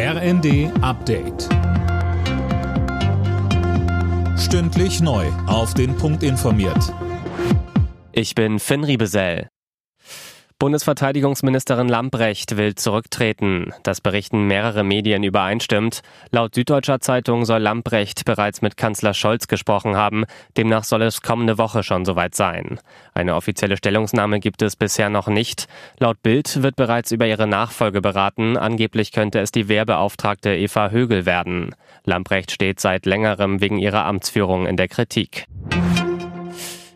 RND Update. Stündlich neu. Auf den Punkt informiert. Ich bin Finn Riebesell. Bundesverteidigungsministerin Lamprecht will zurücktreten. Das berichten mehrere Medien übereinstimmt. Laut Süddeutscher Zeitung soll Lamprecht bereits mit Kanzler Scholz gesprochen haben. Demnach soll es kommende Woche schon soweit sein. Eine offizielle Stellungnahme gibt es bisher noch nicht. Laut Bild wird bereits über ihre Nachfolge beraten. Angeblich könnte es die Wehrbeauftragte Eva Högel werden. Lamprecht steht seit längerem wegen ihrer Amtsführung in der Kritik.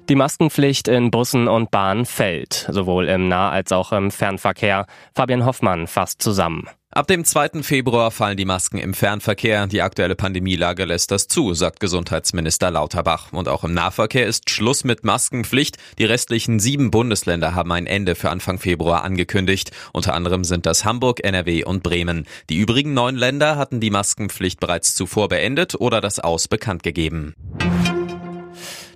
Die Maskenpflicht in Bussen und Bahnen fällt, sowohl im Nah- als auch im Fernverkehr. Fabian Hoffmann fasst zusammen. Ab dem 2. Februar fallen die Masken im Fernverkehr. Die aktuelle Pandemielage lässt das zu, sagt Gesundheitsminister Lauterbach. Und auch im Nahverkehr ist Schluss mit Maskenpflicht. Die restlichen sieben Bundesländer haben ein Ende für Anfang Februar angekündigt. Unter anderem sind das Hamburg, NRW und Bremen. Die übrigen neun Länder hatten die Maskenpflicht bereits zuvor beendet oder das Aus bekannt gegeben.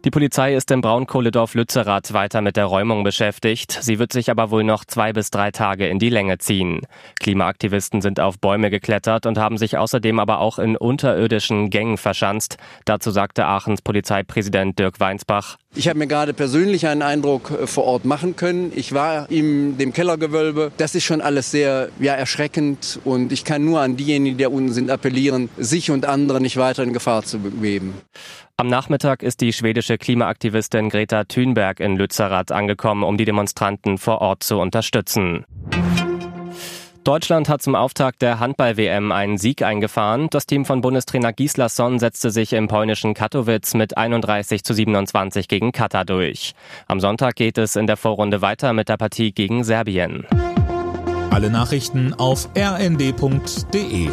Die Polizei ist im Braunkohledorf Lützerath weiter mit der Räumung beschäftigt. Sie wird sich aber wohl noch zwei bis drei Tage in die Länge ziehen. Klimaaktivisten sind auf Bäume geklettert und haben sich außerdem aber auch in unterirdischen Gängen verschanzt. Dazu sagte Aachens Polizeipräsident Dirk Weinsbach. Ich habe mir gerade persönlich einen Eindruck äh, vor Ort machen können. Ich war in dem Kellergewölbe. Das ist schon alles sehr ja, erschreckend und ich kann nur an diejenigen, die da unten sind, appellieren, sich und andere nicht weiter in Gefahr zu begeben. Am Nachmittag ist die schwedische Klimaaktivistin Greta Thunberg in Lützerath angekommen, um die Demonstranten vor Ort zu unterstützen. Deutschland hat zum Auftakt der Handball-WM einen Sieg eingefahren. Das Team von Bundestrainer Gislason setzte sich im polnischen Katowice mit 31 zu 27 gegen Katar durch. Am Sonntag geht es in der Vorrunde weiter mit der Partie gegen Serbien. Alle Nachrichten auf rnd.de